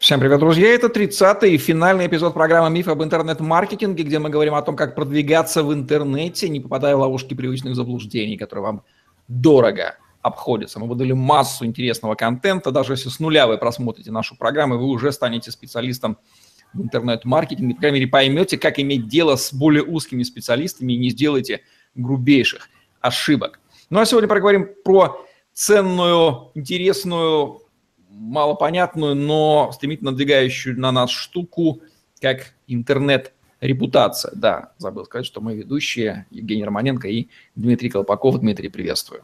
Всем привет, друзья! Это 30-й финальный эпизод программы «Миф об интернет-маркетинге», где мы говорим о том, как продвигаться в интернете, не попадая в ловушки привычных заблуждений, которые вам дорого обходятся. Мы выдали массу интересного контента. Даже если с нуля вы просмотрите нашу программу, вы уже станете специалистом в интернет-маркетинге. По крайней мере, поймете, как иметь дело с более узкими специалистами и не сделайте грубейших ошибок. Ну а сегодня поговорим про ценную, интересную малопонятную, но стремительно надвигающую на нас штуку, как интернет-репутация. Да, забыл сказать, что мы ведущие Евгений Романенко и Дмитрий Колпаков. Дмитрий, приветствую.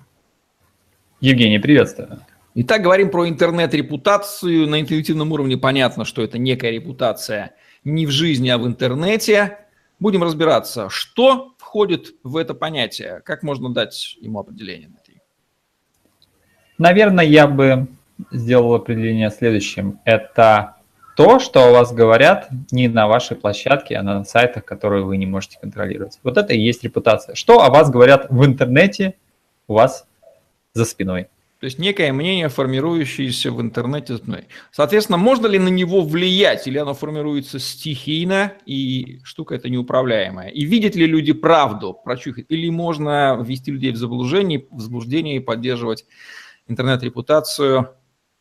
Евгений, приветствую. Итак, говорим про интернет-репутацию. На интуитивном уровне понятно, что это некая репутация не в жизни, а в интернете. Будем разбираться, что входит в это понятие, как можно дать ему определение. Наверное, я бы сделал определение следующим. Это то, что о вас говорят не на вашей площадке, а на сайтах, которые вы не можете контролировать. Вот это и есть репутация. Что о вас говорят в интернете у вас за спиной. То есть некое мнение, формирующееся в интернете. Соответственно, можно ли на него влиять, или оно формируется стихийно, и штука эта неуправляемая? И видят ли люди правду про чухать, или можно ввести людей в заблуждение, в заблуждение и поддерживать интернет-репутацию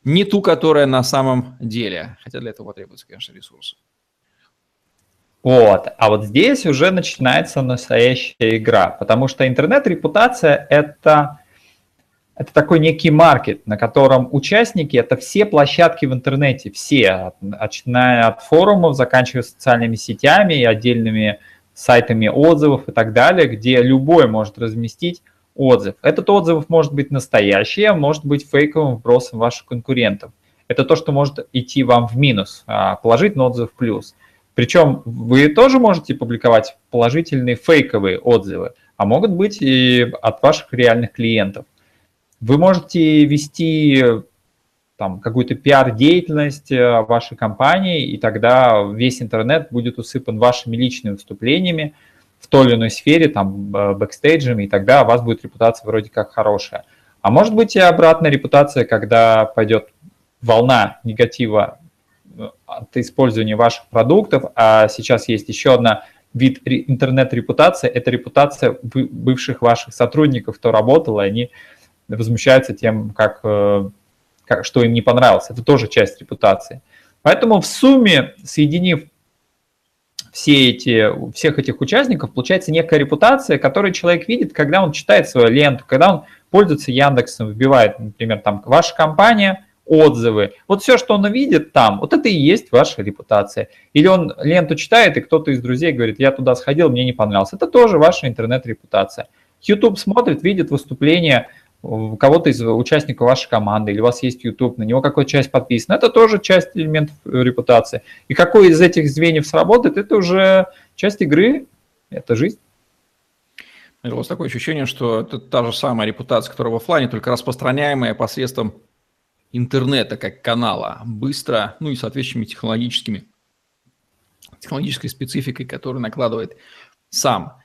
не ту, которая на самом деле. Хотя для этого потребуется, конечно, ресурсы. Вот. А вот здесь уже начинается настоящая игра, потому что интернет-репутация – это, это такой некий маркет, на котором участники – это все площадки в интернете, все, начиная от форумов, заканчивая социальными сетями и отдельными сайтами отзывов и так далее, где любой может разместить отзыв. Этот отзыв может быть настоящий, а может быть фейковым вбросом ваших конкурентов. Это то, что может идти вам в минус, а положительный отзыв в плюс. Причем вы тоже можете публиковать положительные фейковые отзывы, а могут быть и от ваших реальных клиентов. Вы можете вести там какую-то пиар-деятельность э, вашей компании, и тогда весь интернет будет усыпан вашими личными выступлениями, в той или иной сфере, там, бэкстейджами, и тогда у вас будет репутация вроде как хорошая. А может быть и обратная репутация, когда пойдет волна негатива э, от использования ваших продуктов, а сейчас есть еще одна вид интернет-репутации, это репутация бывших ваших сотрудников, кто работал, и они возмущаются тем, как, э, как, что им не понравилось. Это тоже часть репутации. Поэтому в сумме, соединив все эти, всех этих участников, получается некая репутация, которую человек видит, когда он читает свою ленту, когда он пользуется Яндексом, вбивает, например, там, ваша компания, отзывы. Вот все, что он видит там, вот это и есть ваша репутация. Или он ленту читает, и кто-то из друзей говорит, я туда сходил, мне не понравилось. Это тоже ваша интернет-репутация. YouTube смотрит, видит выступление кого-то из участников вашей команды, или у вас есть YouTube, на него какая часть подписана, это тоже часть элементов э, репутации. И какой из этих звеньев сработает, это уже часть игры, это жизнь. У вас такое ощущение, что это та же самая репутация, которая в офлайне, только распространяемая посредством интернета как канала, быстро, ну и соответствующими технологическими, технологической спецификой, которую накладывает сам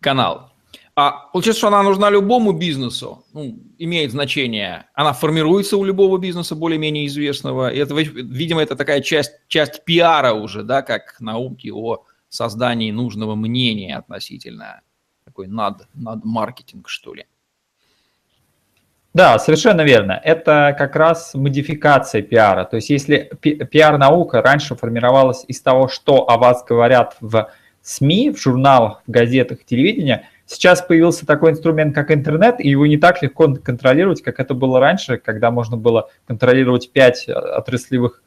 канал. А получается, что она нужна любому бизнесу, ну, имеет значение. Она формируется у любого бизнеса более-менее известного. И это, видимо, это такая часть, часть пиара уже, да, как науки о создании нужного мнения относительно такой над, над маркетинг, что ли. Да, совершенно верно. Это как раз модификация пиара. То есть если пиар-наука раньше формировалась из того, что о вас говорят в СМИ, в журналах, в газетах, телевидении, Сейчас появился такой инструмент, как интернет, и его не так легко контролировать, как это было раньше, когда можно было контролировать 5 отраслевых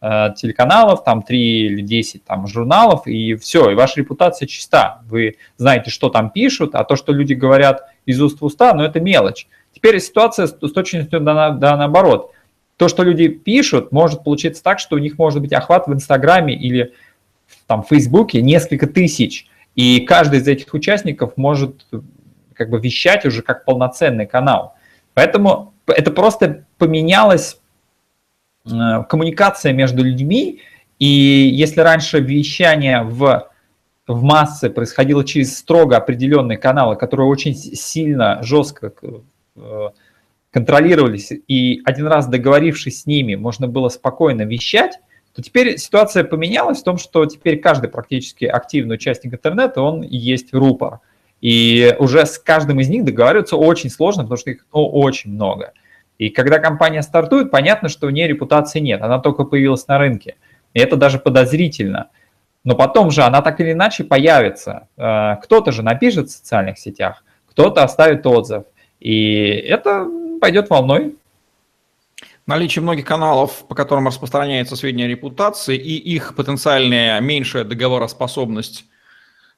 э, телеканалов, там 3 или 10 там, журналов, и все, и ваша репутация чиста. Вы знаете, что там пишут, а то, что люди говорят из уст в уста, ну это мелочь. Теперь ситуация с, с точностью да, да наоборот. То, что люди пишут, может получиться так, что у них может быть охват в Инстаграме или там, в Фейсбуке несколько тысяч – и каждый из этих участников может как бы вещать уже как полноценный канал. Поэтому это просто поменялась э, коммуникация между людьми, и если раньше вещание в, в массы происходило через строго определенные каналы, которые очень сильно, жестко э, контролировались, и один раз договорившись с ними, можно было спокойно вещать, то теперь ситуация поменялась в том, что теперь каждый практически активный участник интернета, он есть рупор. И уже с каждым из них договариваться очень сложно, потому что их ну, очень много. И когда компания стартует, понятно, что у нее репутации нет, она только появилась на рынке. И это даже подозрительно. Но потом же она так или иначе появится. Э, кто-то же напишет в социальных сетях, кто-то оставит отзыв. И это пойдет волной. Наличие многих каналов, по которым распространяются сведения о репутации, и их потенциальная меньшая договороспособность,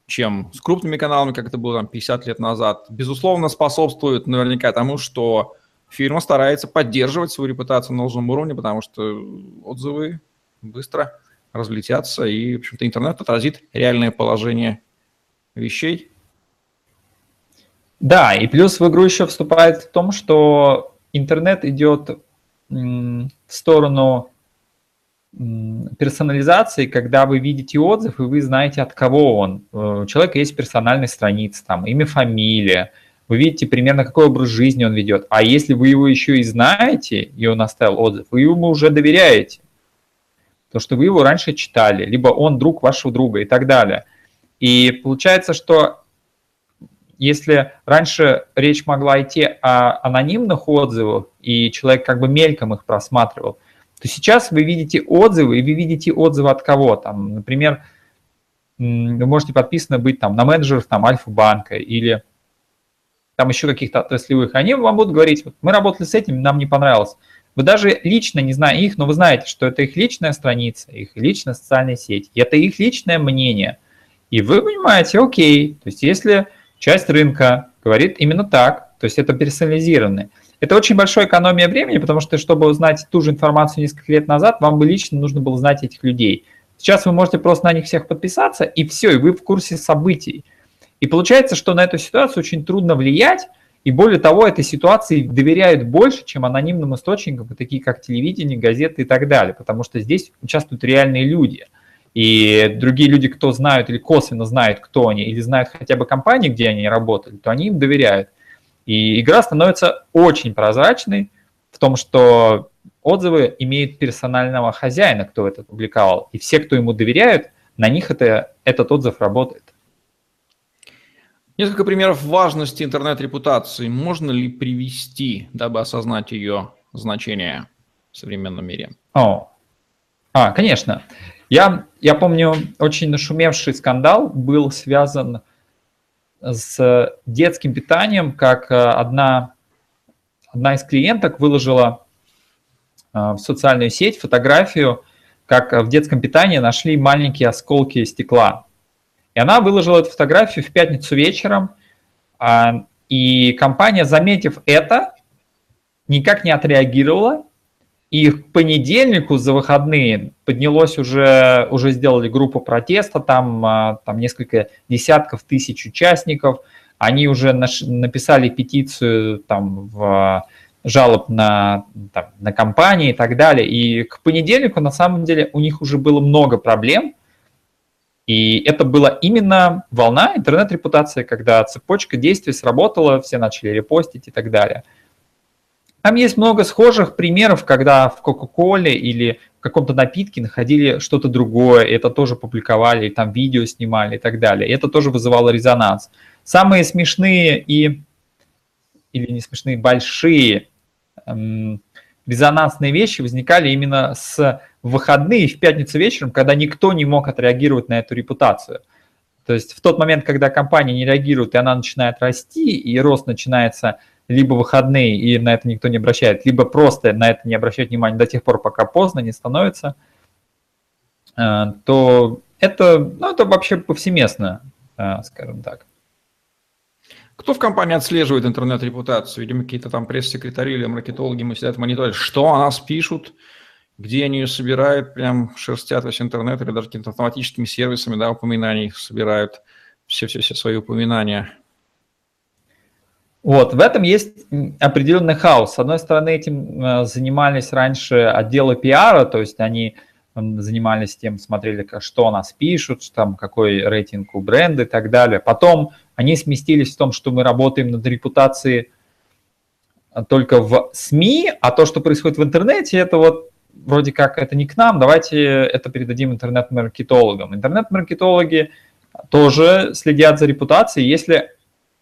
чем с крупными каналами, как это было там 50 лет назад, безусловно, способствует наверняка тому, что фирма старается поддерживать свою репутацию на должном уровне, потому что отзывы быстро разлетятся, и, в общем-то, интернет отразит реальное положение вещей. Да, и плюс в игру еще вступает в том, что интернет идет сторону персонализации, когда вы видите отзыв, и вы знаете, от кого он. Э, у человека есть персональная страница, там, имя, фамилия, вы видите примерно, какой образ жизни он ведет. А если вы его еще и знаете, и он оставил отзыв, вы ему уже доверяете. То, что вы его раньше читали, либо он друг вашего друга и так далее. И получается, что если раньше речь могла идти о анонимных отзывах, и человек как бы мельком их просматривал, то сейчас вы видите отзывы, и вы видите отзывы от кого. Там, например, вы можете подписаны быть там, на менеджеров там, Альфа-банка или там еще каких-то отраслевых. Они вам будут говорить, вот, мы работали с этим, нам не понравилось. Вы даже лично, не зная их, но вы знаете, что это их личная страница, их личная социальная сеть, и это их личное мнение. И вы понимаете, окей, то есть если часть рынка говорит именно так, то есть это персонализированное. Это очень большая экономия времени, потому что, чтобы узнать ту же информацию несколько лет назад, вам бы лично нужно было знать этих людей. Сейчас вы можете просто на них всех подписаться, и все, и вы в курсе событий. И получается, что на эту ситуацию очень трудно влиять, и более того, этой ситуации доверяют больше, чем анонимным источникам, такие как телевидение, газеты и так далее, потому что здесь участвуют реальные люди – и другие люди, кто знают или косвенно знают, кто они, или знают хотя бы компании, где они работали, то они им доверяют. И игра становится очень прозрачной в том, что отзывы имеют персонального хозяина, кто это публиковал. И все, кто ему доверяют, на них это, этот отзыв работает. Несколько примеров важности интернет-репутации можно ли привести, дабы осознать ее значение в современном мире? О, а, конечно. Я, я помню, очень нашумевший скандал был связан с детским питанием, как э, одна, одна из клиенток выложила э, в социальную сеть фотографию, как в детском питании нашли маленькие осколки стекла. И она выложила эту фотографию в пятницу вечером, а, и компания, заметив это, никак не отреагировала и к понедельнику за выходные поднялось уже, уже сделали группу протеста, там, а, там несколько десятков тысяч участников. Они уже наш, написали петицию там, в жалоб на, там, на компании и так далее. И к понедельнику, на самом деле, у них уже было много проблем. И это была именно волна интернет-репутации, когда цепочка действий сработала, все начали репостить и так далее. Там есть много схожих примеров, когда в Кока-Коле или в каком-то напитке находили что-то другое, это тоже публиковали, и там видео снимали и так далее. И это тоже вызывало резонанс. Самые смешные и, или не смешные, большие эм, резонансные вещи возникали именно с выходные в пятницу вечером, когда никто не мог отреагировать на эту репутацию. То есть в тот момент, когда компания не реагирует, и она начинает расти, и рост начинается либо выходные, и на это никто не обращает, либо просто на это не обращать внимания до тех пор, пока поздно не становится, э, то это, ну, это вообще повсеместно, э, скажем так. Кто в компании отслеживает интернет-репутацию? Видимо, какие-то там пресс-секретари или маркетологи мы сидят мониторят, что о нас пишут, где они ее собирают, прям шерстят весь интернет или даже какими-то автоматическими сервисами, да, упоминаний собирают все-все-все свои упоминания. Вот, в этом есть определенный хаос. С одной стороны, этим э, занимались раньше отделы пиара, то есть они занимались тем, смотрели, что о нас пишут, там, какой рейтинг у бренда и так далее. Потом они сместились в том, что мы работаем над репутацией только в СМИ, а то, что происходит в интернете, это вот вроде как это не к нам, давайте это передадим интернет-маркетологам. Интернет-маркетологи тоже следят за репутацией, если,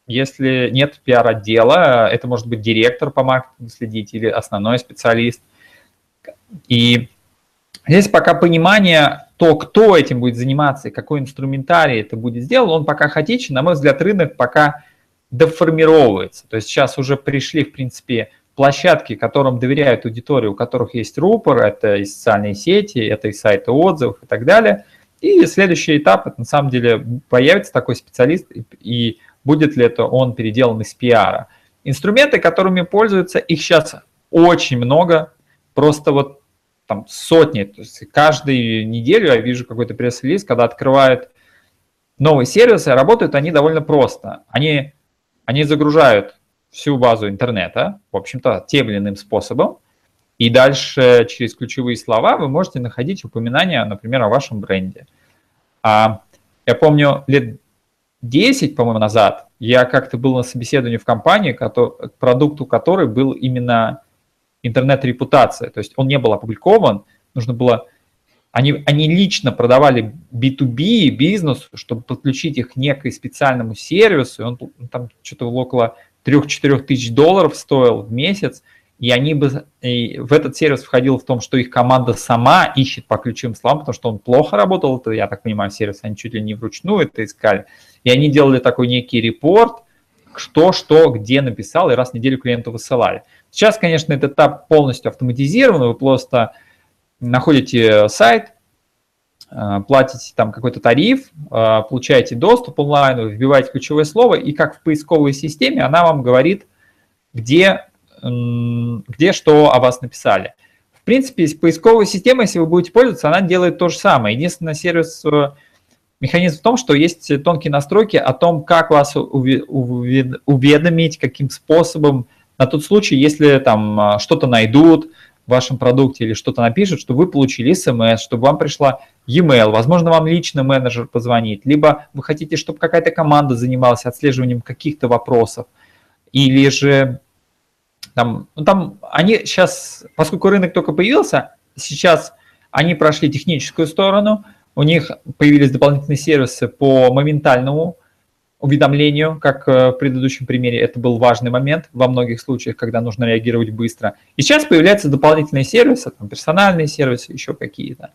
если нет пиар-отдела, это может быть директор по маркетингу следить или основной специалист. И здесь пока понимание то, кто этим будет заниматься и какой инструментарий это будет сделан, он пока хаотичен. На мой взгляд, рынок пока деформировывается. То есть сейчас уже пришли, в принципе, площадки, которым доверяют аудитории, у которых есть рупор, это и социальные сети, это и сайты отзывов и так далее. И следующий этап, это на самом деле появится такой специалист, и будет ли это он переделан из пиара. Инструменты, которыми пользуются, их сейчас очень много, просто вот там сотни, то есть каждую неделю я вижу какой-то пресс-релиз, когда открывают новые сервисы, работают они довольно просто. Они, они загружают всю базу интернета, в общем-то, тем или иным способом, и дальше через ключевые слова вы можете находить упоминания, например, о вашем бренде. А, я помню, лет 10, по-моему, назад я как-то был на собеседовании в компании, к продукту которой был именно интернет-репутация. То есть он не был опубликован, нужно было... Они, они лично продавали B2B бизнесу, чтобы подключить их к некой специальному сервису, он там что-то около 3-4 тысяч долларов стоил в месяц, и они бы и в этот сервис входил в том, что их команда сама ищет по ключевым словам, потому что он плохо работал, это, я так понимаю, сервис, они чуть ли не вручную это искали. И они делали такой некий репорт, что, что, где написал, и раз в неделю клиенту высылали. Сейчас, конечно, этот этап полностью автоматизирован, вы просто находите сайт, э, платите там какой-то тариф, э, получаете доступ онлайн, вбиваете ключевое слово, и как в поисковой системе она вам говорит, где, где что о вас написали. В принципе, поисковая система, если вы будете пользоваться, она делает то же самое. Единственное, сервис, э, механизм в том, что есть тонкие настройки о том, как вас уведомить, каким способом, на тот случай, если там а, что-то найдут в вашем продукте или что-то напишут, чтобы вы получили смс, чтобы вам пришла e-mail, возможно, вам лично менеджер позвонит, либо вы хотите, чтобы какая-то команда занималась отслеживанием каких-то вопросов, или же там, ну, там они сейчас, поскольку рынок только появился, сейчас они прошли техническую сторону, у них появились дополнительные сервисы по моментальному уведомлению, как э, в предыдущем примере, это был важный момент во многих случаях, когда нужно реагировать быстро. И сейчас появляются дополнительные сервисы, там, персональные сервисы, еще какие-то.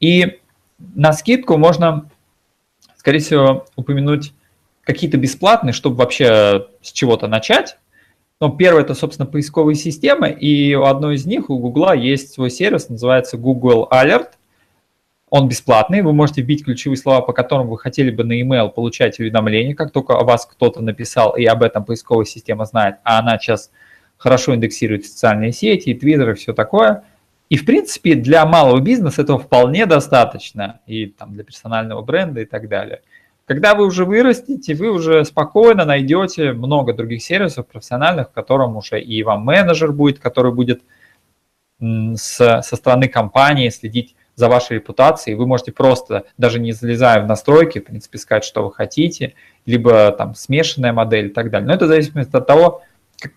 И на скидку можно, скорее всего, упомянуть какие-то бесплатные, чтобы вообще с чего-то начать. Но первое – это, собственно, поисковые системы, и у одной из них, у Google, есть свой сервис, называется Google Alert – он бесплатный, вы можете вбить ключевые слова, по которым вы хотели бы на email получать уведомления, как только о вас кто-то написал, и об этом поисковая система знает, а она сейчас хорошо индексирует социальные сети, твиттер и все такое. И, в принципе, для малого бизнеса этого вполне достаточно, и там, для персонального бренда и так далее. Когда вы уже вырастете, вы уже спокойно найдете много других сервисов профессиональных, в котором уже и вам менеджер будет, который будет с, со стороны компании следить за вашей репутацией. Вы можете просто, даже не залезая в настройки, в принципе, сказать, что вы хотите, либо там смешанная модель и так далее. Но это зависит от того,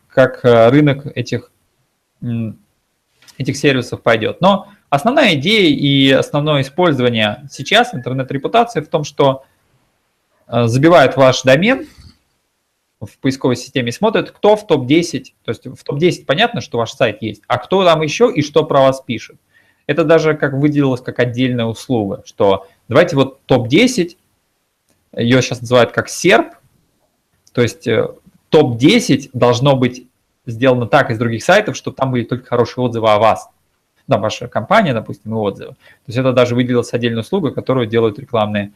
как, э, рынок этих, этих сервисов пойдет. Но основная идея и основное использование сейчас интернет-репутации в том, что э, забивает ваш домен в поисковой системе и смотрят, кто в топ-10, то есть в топ-10 понятно, что ваш сайт есть, а кто там еще и что про вас пишет. Это даже как выделилось как отдельная услуга, что давайте вот топ-10, ее сейчас называют как серп, то есть э, топ-10 должно быть сделано так из других сайтов, чтобы там были только хорошие отзывы о вас. Да, ваша компания, допустим, и отзывы. То есть это даже выделилась отдельная услуга, которую делают рекламные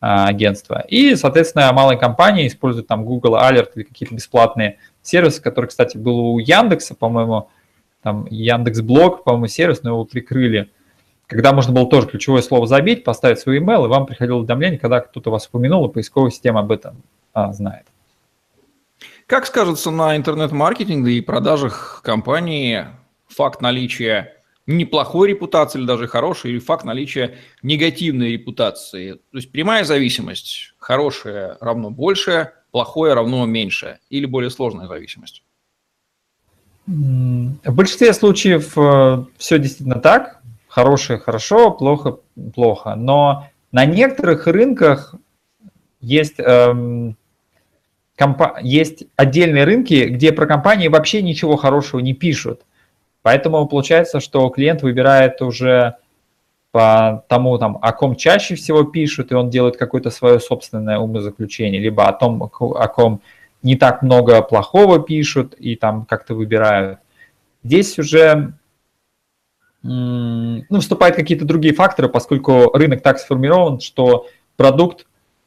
а, агентства. И, соответственно, малые компании используют там Google Alert или какие-то бесплатные сервисы, которые, кстати, был у Яндекса, по-моему, там Яндекс Блог, по-моему, сервис, но его прикрыли, когда можно было тоже ключевое слово забить, поставить свой email, и вам приходило уведомление, когда кто-то вас упомянул, и поисковая система об этом а, знает. Как скажется на интернет-маркетинге и продажах компании факт наличия неплохой репутации или даже хорошей, или факт наличия негативной репутации? То есть прямая зависимость, хорошее равно большее, плохое равно меньшее, или более сложная зависимость? В большинстве случаев э, все действительно так. Хорошее хорошо, плохо плохо. Но на некоторых рынках есть, эм, компа- есть отдельные рынки, где про компании вообще ничего хорошего не пишут. Поэтому получается, что клиент выбирает уже по тому, там, о ком чаще всего пишут, и он делает какое-то свое собственное умозаключение, либо о том, о ком не так много плохого пишут и там как-то выбирают. Здесь уже ну, вступают какие-то другие факторы, поскольку рынок так сформирован, что продукт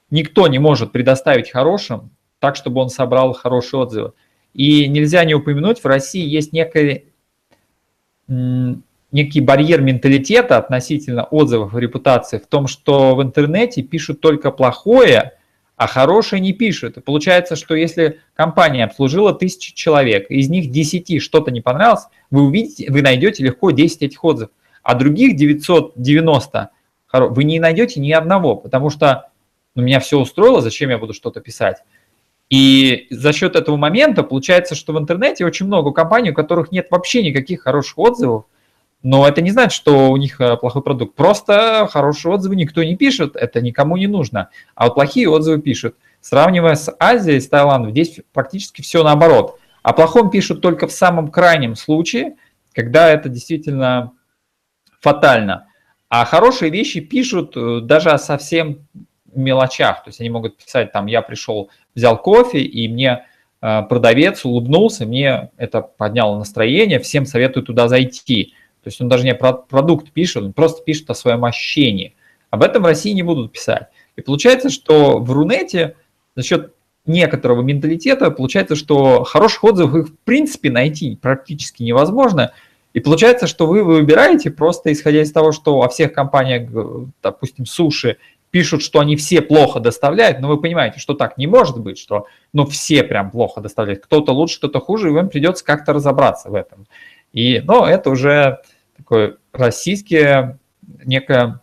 никто не может предоставить хорошим, так, чтобы он собрал хорошие отзывы. И нельзя не упомянуть, в России есть некий, некий барьер менталитета относительно отзывов и репутации в том, что в интернете пишут только плохое, а хорошие не пишут. И получается, что если компания обслужила тысячи человек, из них 10 что-то не понравилось, вы увидите, вы найдете легко 10 этих отзывов, а других 990 вы не найдете ни одного, потому что ну, меня все устроило, зачем я буду что-то писать. И за счет этого момента получается, что в интернете очень много компаний, у которых нет вообще никаких хороших отзывов, но это не значит, что у них э, плохой продукт. Просто хорошие отзывы никто не пишет, это никому не нужно. А вот плохие отзывы пишут. Сравнивая с Азией, с Таиландом, здесь практически все наоборот. О плохом пишут только в самом крайнем случае, когда это действительно фатально. А хорошие вещи пишут э, даже о совсем мелочах. То есть они могут писать там, я пришел, взял кофе, и мне э, продавец улыбнулся, мне это подняло настроение, всем советую туда зайти. То есть он даже не про продукт пишет, он просто пишет о своем ощущении. Об этом в России не будут писать. И получается, что в Рунете за счет некоторого менталитета получается, что хороших отзывов их в принципе найти практически невозможно. И получается, что вы выбираете просто исходя из того, что о всех компаниях, допустим, суши, пишут, что они все плохо доставляют, но вы понимаете, что так не может быть, что ну, все прям плохо доставляют. Кто-то лучше, кто-то хуже, и вам придется как-то разобраться в этом. И, ну, это уже такое российское, некая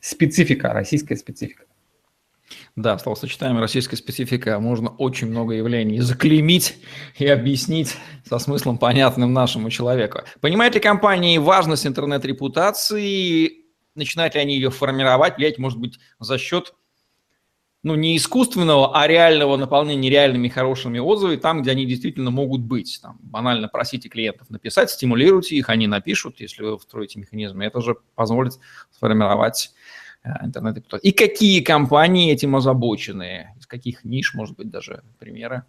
специфика, российская специфика. Да, словосочетанием российская специфика можно очень много явлений заклеймить и объяснить со смыслом понятным нашему человеку. Понимает ли компания важность интернет-репутации? Начинают ли они ее формировать, влиять, может быть, за счет ну, не искусственного, а реального наполнения реальными хорошими отзывами там, где они действительно могут быть. Там, банально просите клиентов написать, стимулируйте их, они напишут, если вы встроите механизмы. Это же позволит сформировать э, интернет-репутацию. И какие компании этим озабочены? Из каких ниш, может быть, даже примеры?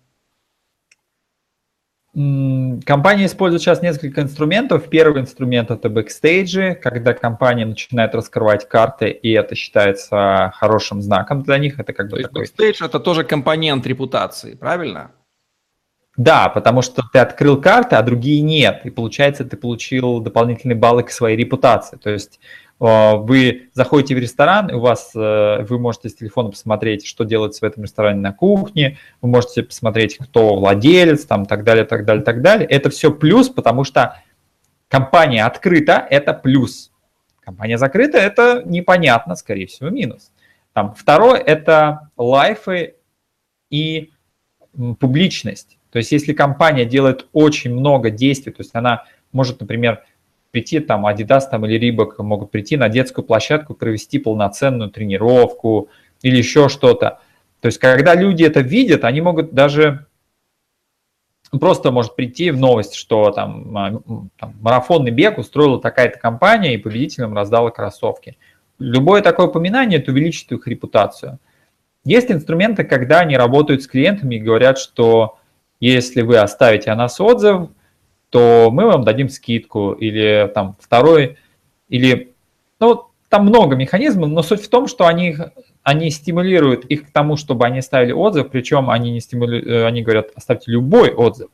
Компания использует сейчас несколько инструментов. Первый инструмент это бэкстейджи, когда компания начинает раскрывать карты, и это считается хорошим знаком для них. Это как То бы такой... Бэкстейдж это тоже компонент репутации, правильно? Да, потому что ты открыл карты, а другие нет. И получается, ты получил дополнительные баллы к своей репутации. То есть вы заходите в ресторан, у вас, э, вы можете с телефона посмотреть, что делается в этом ресторане на кухне, вы можете посмотреть, кто владелец, там, так далее, так далее, так далее. Это все плюс, потому что компания открыта – это плюс. Компания закрыта – это непонятно, скорее всего, минус. Там, второе – это лайфы и публичность. То есть если компания делает очень много действий, то есть она может, например, прийти, там, Adidas там, или Reebok могут прийти на детскую площадку, провести полноценную тренировку или еще что-то. То есть, когда люди это видят, они могут даже просто может прийти в новость, что там, а, там марафонный бег устроила такая-то компания и победителям раздала кроссовки. Любое такое упоминание, это увеличит их репутацию. Есть инструменты, когда они работают с клиентами и говорят, что если вы оставите о нас отзыв, то мы вам дадим скидку или там второй, или, ну, там много механизмов, но суть в том, что они, они стимулируют их к тому, чтобы они ставили отзыв, причем они, не стимули... Э, они говорят, оставьте любой отзыв.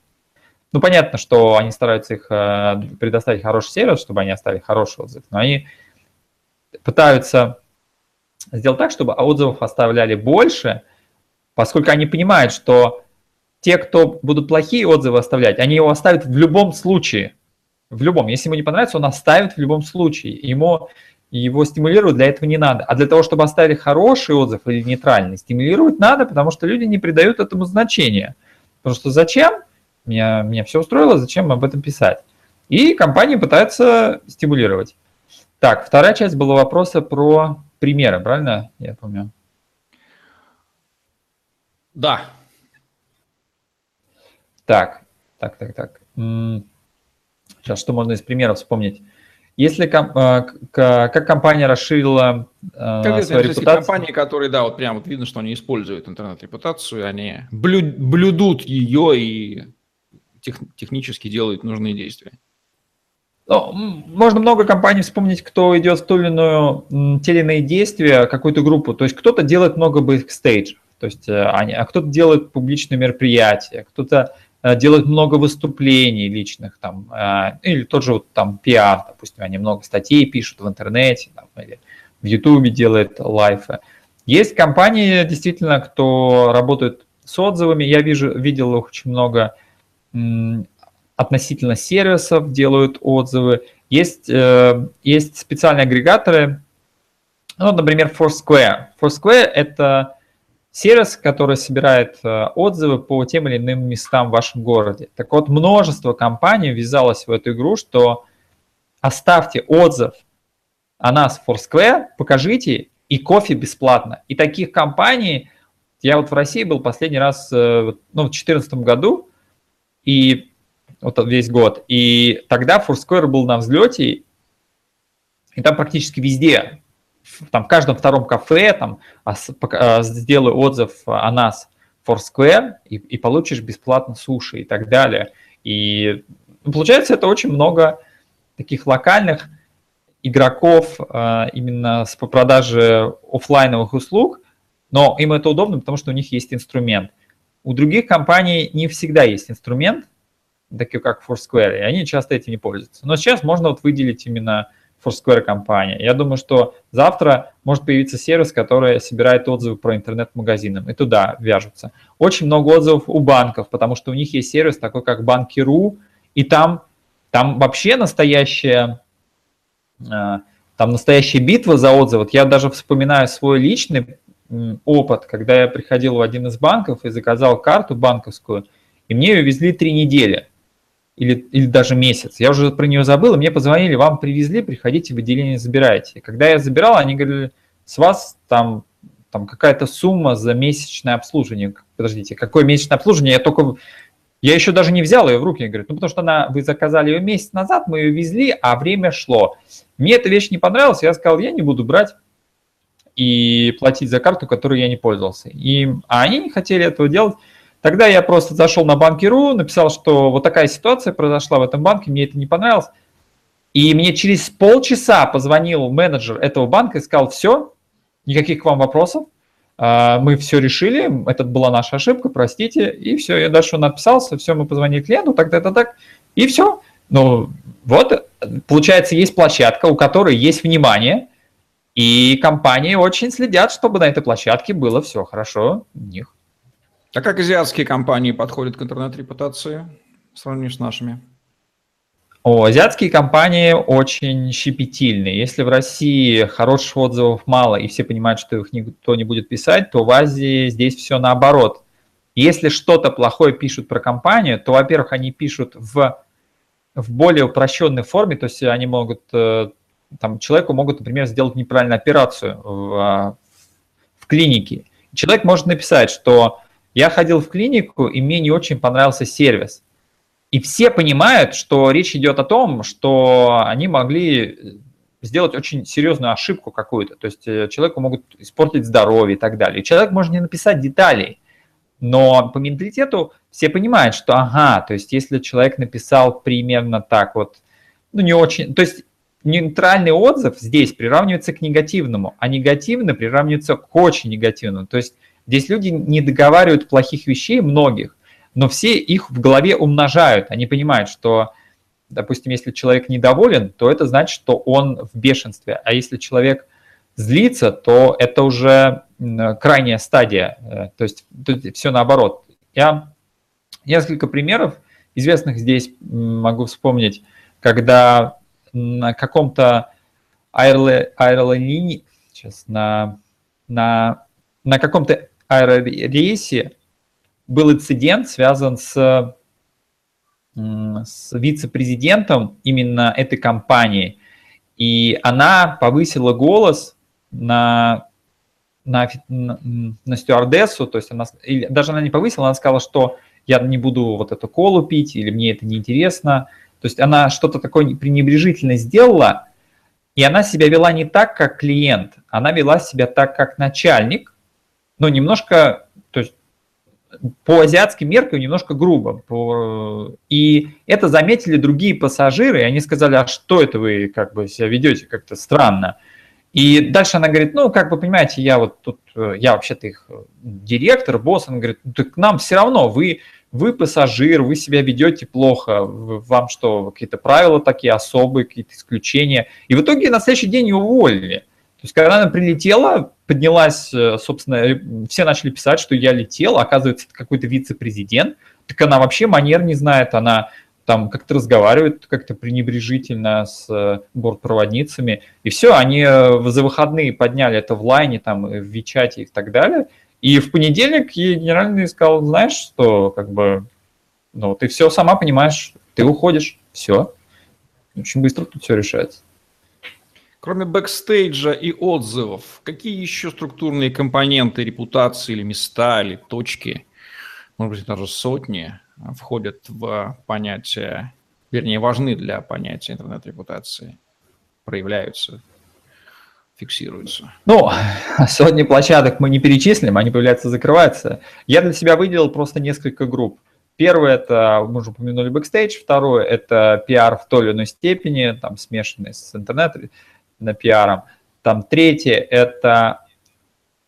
Ну, понятно, что они стараются их э, предоставить хороший сервис, чтобы они оставили хороший отзыв, но они пытаются сделать так, чтобы отзывов оставляли больше, поскольку они понимают, что те, кто будут плохие отзывы оставлять, они его оставят в любом случае. В любом. Если ему не понравится, он оставит в любом случае. Ему, его стимулировать для этого не надо. А для того, чтобы оставили хороший отзыв или нейтральный, стимулировать надо, потому что люди не придают этому значения. Потому что зачем? Меня, меня все устроило, зачем об этом писать? И компании пытаются стимулировать. Так, вторая часть была вопроса про примеры, правильно? Я помню. Да. Так, так, так, так. Сейчас, что можно из примеров вспомнить? Если э, как компания расширила э, как свою репутацию... компании, которые, да, вот прям вот видно, что они используют интернет-репутацию, они блюдут ее и тех, технически делают нужные действия. Ну, можно много компаний вспомнить, кто идет в ту или иную, те или иные действия, какую-то группу. То есть кто-то делает много бэкстейджев, то есть, э, они, а кто-то делает публичные мероприятия, кто-то делают много выступлений личных, там, э, или тот же вот, там пиар, допустим, они много статей пишут в интернете, там, или в Ютубе делают лайфы. Есть компании, действительно, кто работает с отзывами, я вижу, видел очень много относительно сервисов делают отзывы. Есть, э, есть специальные агрегаторы, ну, например, Foursquare. Foursquare – это сервис, который собирает э, отзывы по тем или иным местам в вашем городе. Так вот, множество компаний ввязалось в эту игру, что оставьте отзыв о нас в Foursquare, покажите, и кофе бесплатно. И таких компаний, я вот в России был последний раз э, ну, в 2014 году, и вот весь год, и тогда Foursquare был на взлете, и там практически везде там, в каждом втором кафе там, а, сделай отзыв о нас Foursquare и, и получишь бесплатно суши и так далее. И ну, получается, это очень много таких локальных игроков а, именно с по продаже офлайновых услуг, но им это удобно, потому что у них есть инструмент. У других компаний не всегда есть инструмент, такие как Foursquare, и они часто этим не пользуются. Но сейчас можно вот выделить именно Foursquare компания. Я думаю, что завтра может появиться сервис, который собирает отзывы про интернет-магазины, и туда вяжутся. Очень много отзывов у банков, потому что у них есть сервис такой, как Банки.ру, и там, там вообще настоящая, э, там настоящая битва за отзывы. Вот я даже вспоминаю свой личный опыт, когда я приходил в один из банков и заказал карту банковскую, и мне ее везли три недели или, или даже месяц. Я уже про нее забыл, и мне позвонили, вам привезли, приходите в отделение, забирайте. Когда я забирал, они говорили, с вас там, там какая-то сумма за месячное обслуживание. Подождите, какое месячное обслуживание? Я только... Я еще даже не взял ее в руки. Я говорю, ну потому что она, вы заказали ее месяц назад, мы ее везли, а время шло. Мне эта вещь не понравилась, я сказал, я не буду брать и платить за карту, которой я не пользовался. И, а они не хотели этого делать. Тогда я просто зашел на банки.ру, написал, что вот такая ситуация произошла в этом банке, мне это не понравилось. И мне через полчаса позвонил менеджер этого банка и сказал, все, никаких к вам вопросов, а, мы все решили, это была наша ошибка, простите, и все, я дальше написался, все, мы позвонили клиенту, так-то, так, так, и все. Ну, вот, получается, есть площадка, у которой есть внимание, и компании очень следят, чтобы на этой площадке было все хорошо у них. А как азиатские компании подходят к интернет-репутации в сравнении с нашими? О, азиатские компании очень щепетильные. Если в России хороших отзывов мало и все понимают, что их никто не будет писать, то в Азии здесь все наоборот. Если что-то плохое пишут про компанию, то, во-первых, они пишут в, в более упрощенной форме, то есть они могут, э, там, человеку могут, например, сделать неправильную операцию в, а, в клинике. Человек может написать, что я ходил в клинику, и мне не очень понравился сервис. И все понимают, что речь идет о том, что они могли сделать очень серьезную ошибку какую-то. То есть э, человеку могут испортить здоровье и так далее. Человек может не написать деталей, но по менталитету все понимают, что ага, то есть если человек написал примерно так вот, ну не очень, то есть нейтральный отзыв здесь приравнивается к негативному, а негативный приравнивается к очень негативному. То есть Здесь люди не договаривают плохих вещей, многих, но все их в голове умножают. Они понимают, что, допустим, если человек недоволен, то это значит, что он в бешенстве. А если человек злится, то это уже крайняя стадия. Э, то есть тут все наоборот. Я несколько примеров известных здесь могу вспомнить, когда на каком-то аэролинии, сейчас, на, на, на каком-то аэрорейсе был инцидент, связан с, с вице-президентом именно этой компании. И она повысила голос на, на, на, на стюардессу, то есть она, или даже она не повысила, она сказала, что я не буду вот эту колу пить, или мне это неинтересно. То есть она что-то такое пренебрежительно сделала, и она себя вела не так, как клиент, она вела себя так, как начальник, но немножко, то есть по азиатским меркам немножко грубо. И это заметили другие пассажиры, и они сказали, а что это вы как бы себя ведете как-то странно. И дальше она говорит, ну, как вы понимаете, я вот тут, я вообще-то их директор, босс, она говорит, ну, так нам все равно, вы, вы пассажир, вы себя ведете плохо, вам что, какие-то правила такие особые, какие-то исключения. И в итоге на следующий день ее уволили. То есть, когда она прилетела, поднялась, э, собственно, все начали писать, что я летел, оказывается, это какой-то вице-президент, так она вообще манер не знает, она там как-то разговаривает как-то пренебрежительно с э, бортпроводницами, и все, они э, за выходные подняли это в лайне, там, в Вичате и так далее, и в понедельник ей генеральный сказал, знаешь, что, как бы, ну, ты все сама понимаешь, ты уходишь, все, очень быстро тут все решается. Кроме бэкстейджа и отзывов, какие еще структурные компоненты репутации или места, или точки, может быть, даже сотни, входят в понятие, вернее, важны для понятия интернет-репутации, проявляются, фиксируются? Ну, сотни площадок мы не перечислим, они появляются, закрываются. Я для себя выделил просто несколько групп. Первое – это, мы уже упомянули, бэкстейдж. Второе – это пиар в той или иной степени, там, смешанный с интернетом, на пиаром. Там третье – это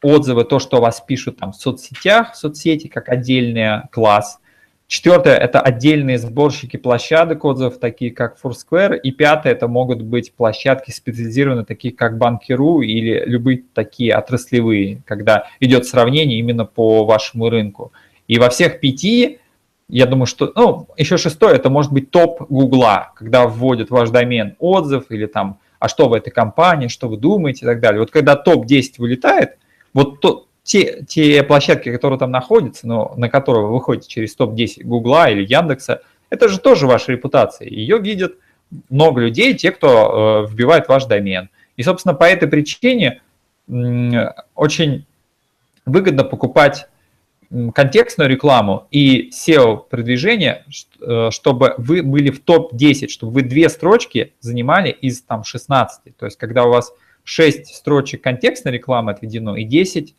отзывы, то, что вас пишут там в соцсетях, соцсети, как отдельный класс. Четвертое – это отдельные сборщики площадок отзывов, такие как Foursquare. И пятое – это могут быть площадки специализированные, такие как Банки.ру или любые такие отраслевые, когда идет сравнение именно по вашему рынку. И во всех пяти, я думаю, что, ну, еще шестое – это может быть топ Гугла, когда вводят ваш домен отзыв или там а что в этой компании, что вы думаете и так далее. Вот когда топ-10 вылетает, вот то, те, те площадки, которые там находятся, но на которые вы выходите через топ-10 Гугла или Яндекса, это же тоже ваша репутация. Ее видят много людей, те, кто э, вбивает ваш домен. И, собственно, по этой причине очень выгодно покупать контекстную рекламу и SEO-продвижение, э, чтобы вы были в топ-10, чтобы вы две строчки занимали из там 16. То есть, когда у вас 6 строчек контекстной рекламы отведено и 10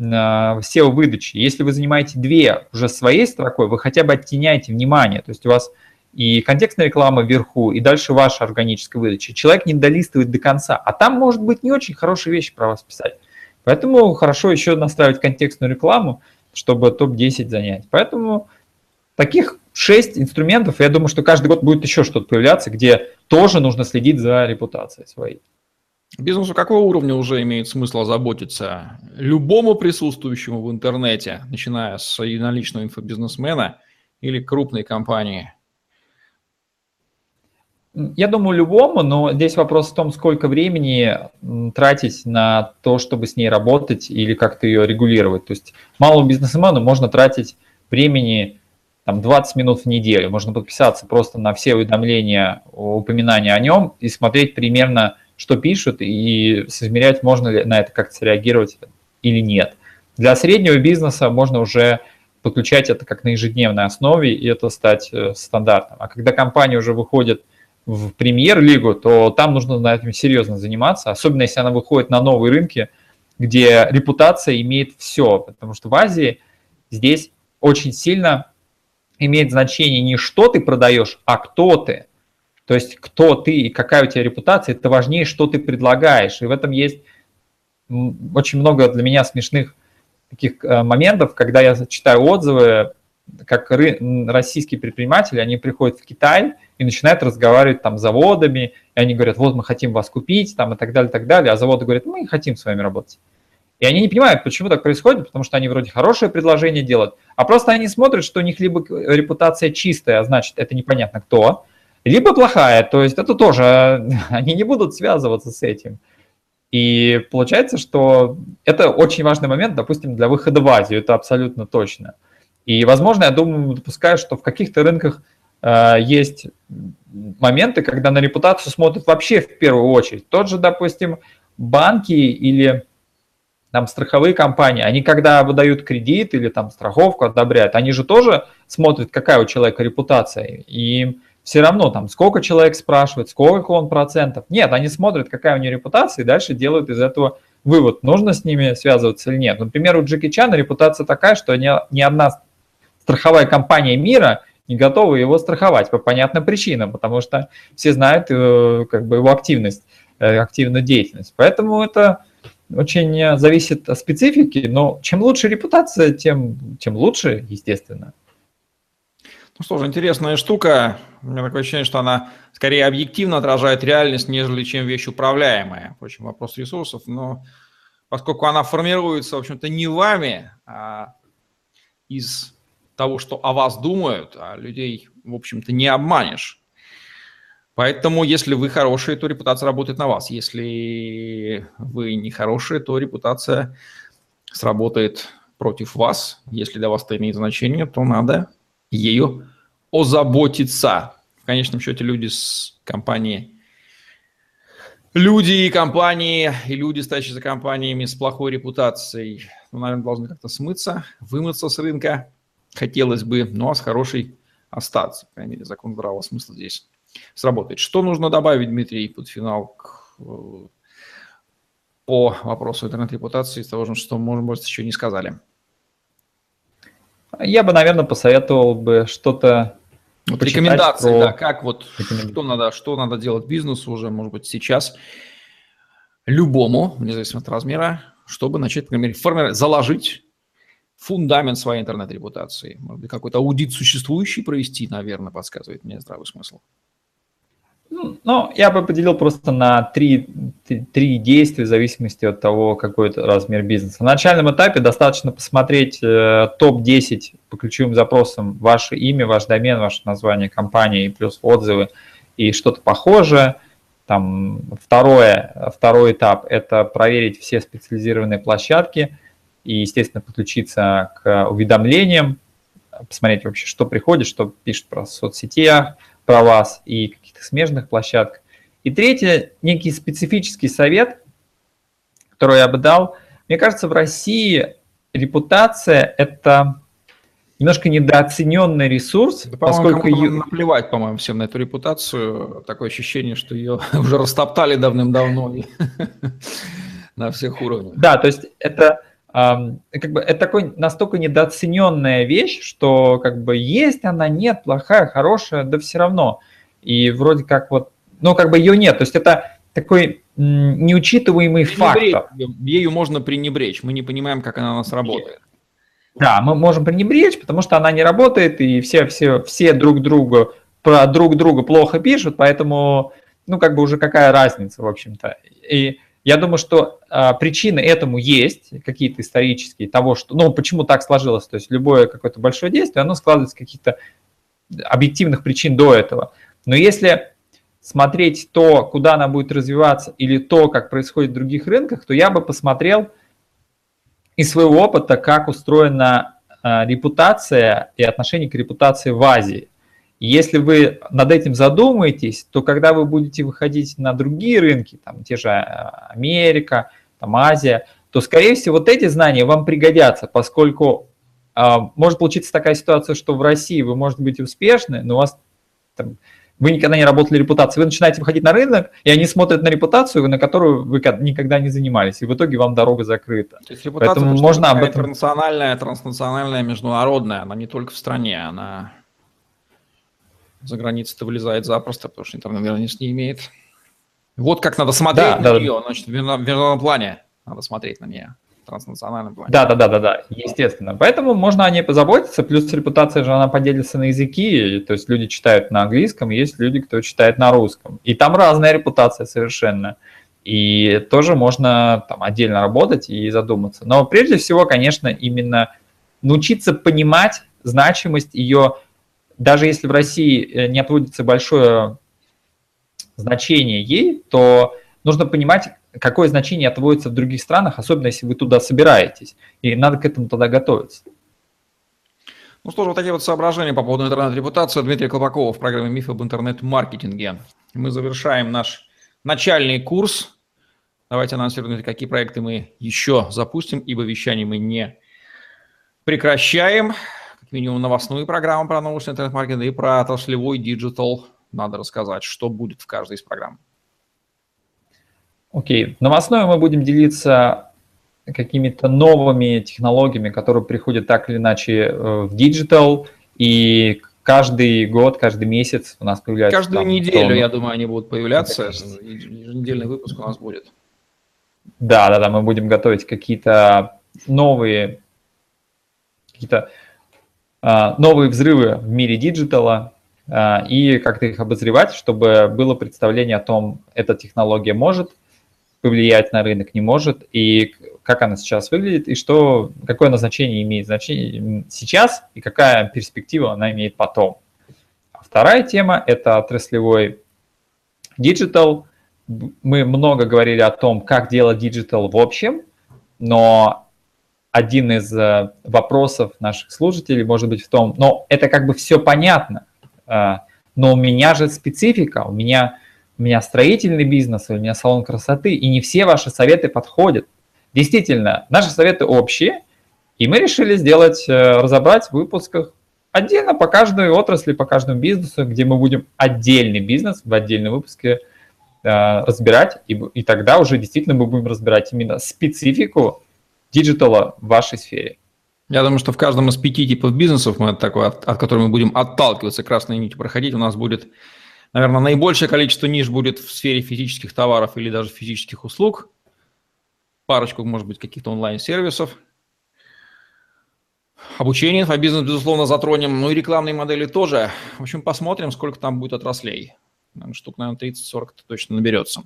SEO-выдачи. Если вы занимаете две уже своей строкой, вы хотя бы оттеняете внимание. То есть у вас и контекстная реклама вверху, и дальше ваша органическая выдача. Человек не долистывает до конца, а там может быть не очень хорошие вещи про вас писать. Поэтому хорошо еще настраивать контекстную рекламу, чтобы топ-10 занять. Поэтому таких 6 инструментов, я думаю, что каждый год будет еще что-то появляться, где тоже нужно следить за репутацией своей. Бизнесу какого уровня уже имеет смысл озаботиться? Любому присутствующему в интернете, начиная с единоличного инфобизнесмена или крупной компании? Я думаю, любому, но здесь вопрос в том, сколько времени тратить на то, чтобы с ней работать или как-то ее регулировать. То есть малому бизнесмену можно тратить времени там, 20 минут в неделю. Можно подписаться просто на все уведомления, упоминания о нем и смотреть примерно, что пишут, и измерять, можно ли на это как-то среагировать или нет. Для среднего бизнеса можно уже подключать это как на ежедневной основе, и это стать э, стандартом. А когда компания уже выходит в премьер-лигу, то там нужно на этом серьезно заниматься, особенно если она выходит на новые рынки, где репутация имеет все, потому что в Азии здесь очень сильно имеет значение не что ты продаешь, а кто ты. То есть кто ты и какая у тебя репутация, это важнее, что ты предлагаешь. И в этом есть очень много для меня смешных таких э, моментов, когда я читаю отзывы как российские предприниматели, они приходят в Китай и начинают разговаривать там с заводами, и они говорят, вот мы хотим вас купить, там и так далее, и так далее, а заводы говорят, мы хотим с вами работать. И они не понимают, почему так происходит, потому что они вроде хорошее предложение делают, а просто они смотрят, что у них либо репутация чистая, а значит, это непонятно кто, либо плохая, то есть это тоже, они не будут связываться с этим. И получается, что это очень важный момент, допустим, для выхода в Азию, это абсолютно точно. И, возможно, я думаю, допускаю, что в каких-то рынках э, есть моменты, когда на репутацию смотрят вообще в первую очередь. Тот же, допустим, банки или там страховые компании, они когда выдают кредит или там страховку одобряют, они же тоже смотрят, какая у человека репутация. И все равно там сколько человек спрашивает, сколько он процентов. Нет, они смотрят, какая у него репутация, и дальше делают из этого вывод, нужно с ними связываться или нет. Например, у Джеки Чана репутация такая, что ни, ни одна страховая компания мира не готова его страховать по понятным причинам, потому что все знают э, как бы его активность, э, активную деятельность. Поэтому это очень зависит от специфики, но чем лучше репутация, тем, тем лучше, естественно. Ну что ж, интересная штука. У меня такое ощущение, что она скорее объективно отражает реальность, нежели чем вещь управляемая. Впрочем, вопрос ресурсов, но поскольку она формируется, в общем-то, не вами, а из того, что о вас думают, а людей, в общем-то, не обманешь. Поэтому, если вы хорошие, то репутация работает на вас. Если вы не хорошие, то репутация сработает против вас. Если для вас это имеет значение, то надо ею озаботиться. В конечном счете люди с компании Люди и компании, и люди, стоящие за компаниями с плохой репутацией, ну, наверное, должны как-то смыться, вымыться с рынка. Хотелось бы, ну а с хорошей остаться. По крайней мере, закон здравого смысла здесь сработает. Что нужно добавить, Дмитрий, под финал к, э, по вопросу интернет-репутации из того, что, может быть, еще не сказали? Я бы, наверное, посоветовал бы что-то вот рекомендации, про... да, как вот, что надо, что надо делать бизнесу уже, может быть, сейчас любому, вне зависимости от размера, чтобы начать, например, формировать, заложить фундамент своей интернет-репутации. Может быть, какой-то аудит существующий провести, наверное, подсказывает мне здравый смысл. Ну, я бы поделил просто на три, три действия в зависимости от того, какой это размер бизнеса. На начальном этапе достаточно посмотреть э, топ-10 по ключевым запросам ваше имя, ваш домен, ваше название компании, плюс отзывы и что-то похожее. Там второе, второй этап – это проверить все специализированные площадки и, естественно, подключиться к уведомлениям, посмотреть вообще, что приходит, что пишут про соцсетях, про вас и каких-то смежных площадках. И третье, некий специфический совет, который я бы дал. Мне кажется, в России репутация – это немножко недооцененный ресурс, да, поскольку ее... наплевать, по-моему, всем на эту репутацию. Такое ощущение, что ее уже растоптали давным-давно на всех уровнях. Да, то есть это как бы это такой настолько недооцененная вещь, что как бы есть она, нет, плохая, хорошая, да все равно. И вроде как вот, ну как бы ее нет. То есть это такой неучитываемый фактор. Ею можно пренебречь, мы не понимаем, как она у нас работает. Да, мы можем пренебречь, потому что она не работает, и все, все, все друг другу про друг друга плохо пишут, поэтому, ну, как бы уже какая разница, в общем-то. И я думаю, что а, причины этому есть, какие-то исторические, того, что, ну, почему так сложилось, то есть любое какое-то большое действие, оно складывается каких-то объективных причин до этого. Но если смотреть то, куда она будет развиваться, или то, как происходит в других рынках, то я бы посмотрел из своего опыта, как устроена а, репутация и отношение к репутации в Азии. Если вы над этим задумаетесь, то когда вы будете выходить на другие рынки, там те же э, Америка, там Азия, то, скорее всего, вот эти знания вам пригодятся, поскольку э, может получиться такая ситуация, что в России вы можете быть успешны, но у вас там, вы никогда не работали репутацией, вы начинаете выходить на рынок, и они смотрят на репутацию, на которую вы никогда не занимались, и в итоге вам дорога закрыта. То есть репутация Поэтому можно об этом... интернациональная, транснациональная, международная, она не только в стране, она за границей-то вылезает запросто, потому что интернет границ не имеет. Вот как надо смотреть да, на да, нее, значит, в международном плане надо смотреть на нее транснациональном плане. Да, да, да, да, да, естественно. Поэтому можно о ней позаботиться. Плюс репутация же она поделится на языки. То есть люди читают на английском, есть люди, кто читает на русском. И там разная репутация совершенно. И тоже можно там отдельно работать и задуматься. Но прежде всего, конечно, именно научиться понимать значимость ее даже если в России э, не отводится большое значение ей, то нужно понимать, какое значение отводится в других странах, особенно если вы туда собираетесь. И надо к этому тогда готовиться. Ну что ж, вот такие вот соображения по поводу интернет-репутации Дмитрия Колпакова в программе «Миф об интернет-маркетинге». Мы завершаем наш начальный курс. Давайте анонсируем, какие проекты мы еще запустим, ибо вещание мы не прекращаем. Как минимум новостную программу про научный интернет-маркетинг и про отраслевой digital надо рассказать, что будет в каждой из программ. Окей, okay. новостное мы будем делиться какими-то новыми технологиями, которые приходят так или иначе э, в digital, и каждый год, каждый месяц у нас появляется... Каждую там, неделю, том... я думаю, они будут появляться, еженедельный выпуск у нас будет. Да, да, да, мы будем готовить какие-то новые, какие-то новые взрывы в мире диджитала, uh, и как-то их обозревать, чтобы было представление о том, эта технология может повлиять на рынок, не может, и как она сейчас выглядит, и что, какое назначение имеет значение сейчас, и какая перспектива она имеет потом. А вторая тема – это отраслевой диджитал. Мы много говорили о том, как делать диджитал в общем, но один из э, вопросов наших слушателей может быть в том, но это как бы все понятно, э, но у меня же специфика, у меня у меня строительный бизнес, у меня салон красоты, и не все ваши советы подходят. Действительно, наши советы общие, и мы решили сделать, э, разобрать в выпусках отдельно по каждой отрасли, по каждому бизнесу, где мы будем отдельный бизнес в отдельном выпуске разбирать, и, и тогда уже действительно мы будем разбирать именно специфику диджитала в вашей сфере. Я думаю, что в каждом из пяти типов бизнесов, мы от, такой, от, от которых мы будем отталкиваться, красной нитью проходить, у нас будет Наверное, наибольшее количество ниш будет в сфере физических товаров или даже физических услуг. Парочку, может быть, каких-то онлайн-сервисов. Обучение, инфобизнес, безусловно, затронем. Ну и рекламные модели тоже. В общем, посмотрим, сколько там будет отраслей. Штук, наверное, 30-40 точно наберется.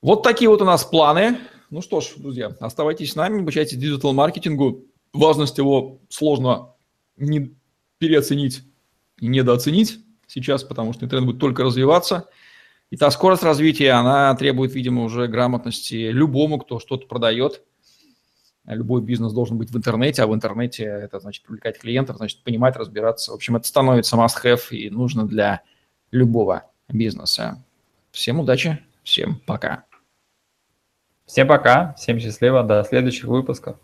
Вот такие вот у нас планы. Ну что ж, друзья, оставайтесь с нами, обучайтесь диджитал-маркетингу. Важность его сложно не переоценить и недооценить сейчас, потому что интернет будет только развиваться. И та скорость развития, она требует, видимо, уже грамотности любому, кто что-то продает. Любой бизнес должен быть в интернете, а в интернете это значит привлекать клиентов, значит понимать, разбираться. В общем, это становится must-have и нужно для любого бизнеса. Всем удачи, всем пока. Всем пока, всем счастливо, до следующих выпусков.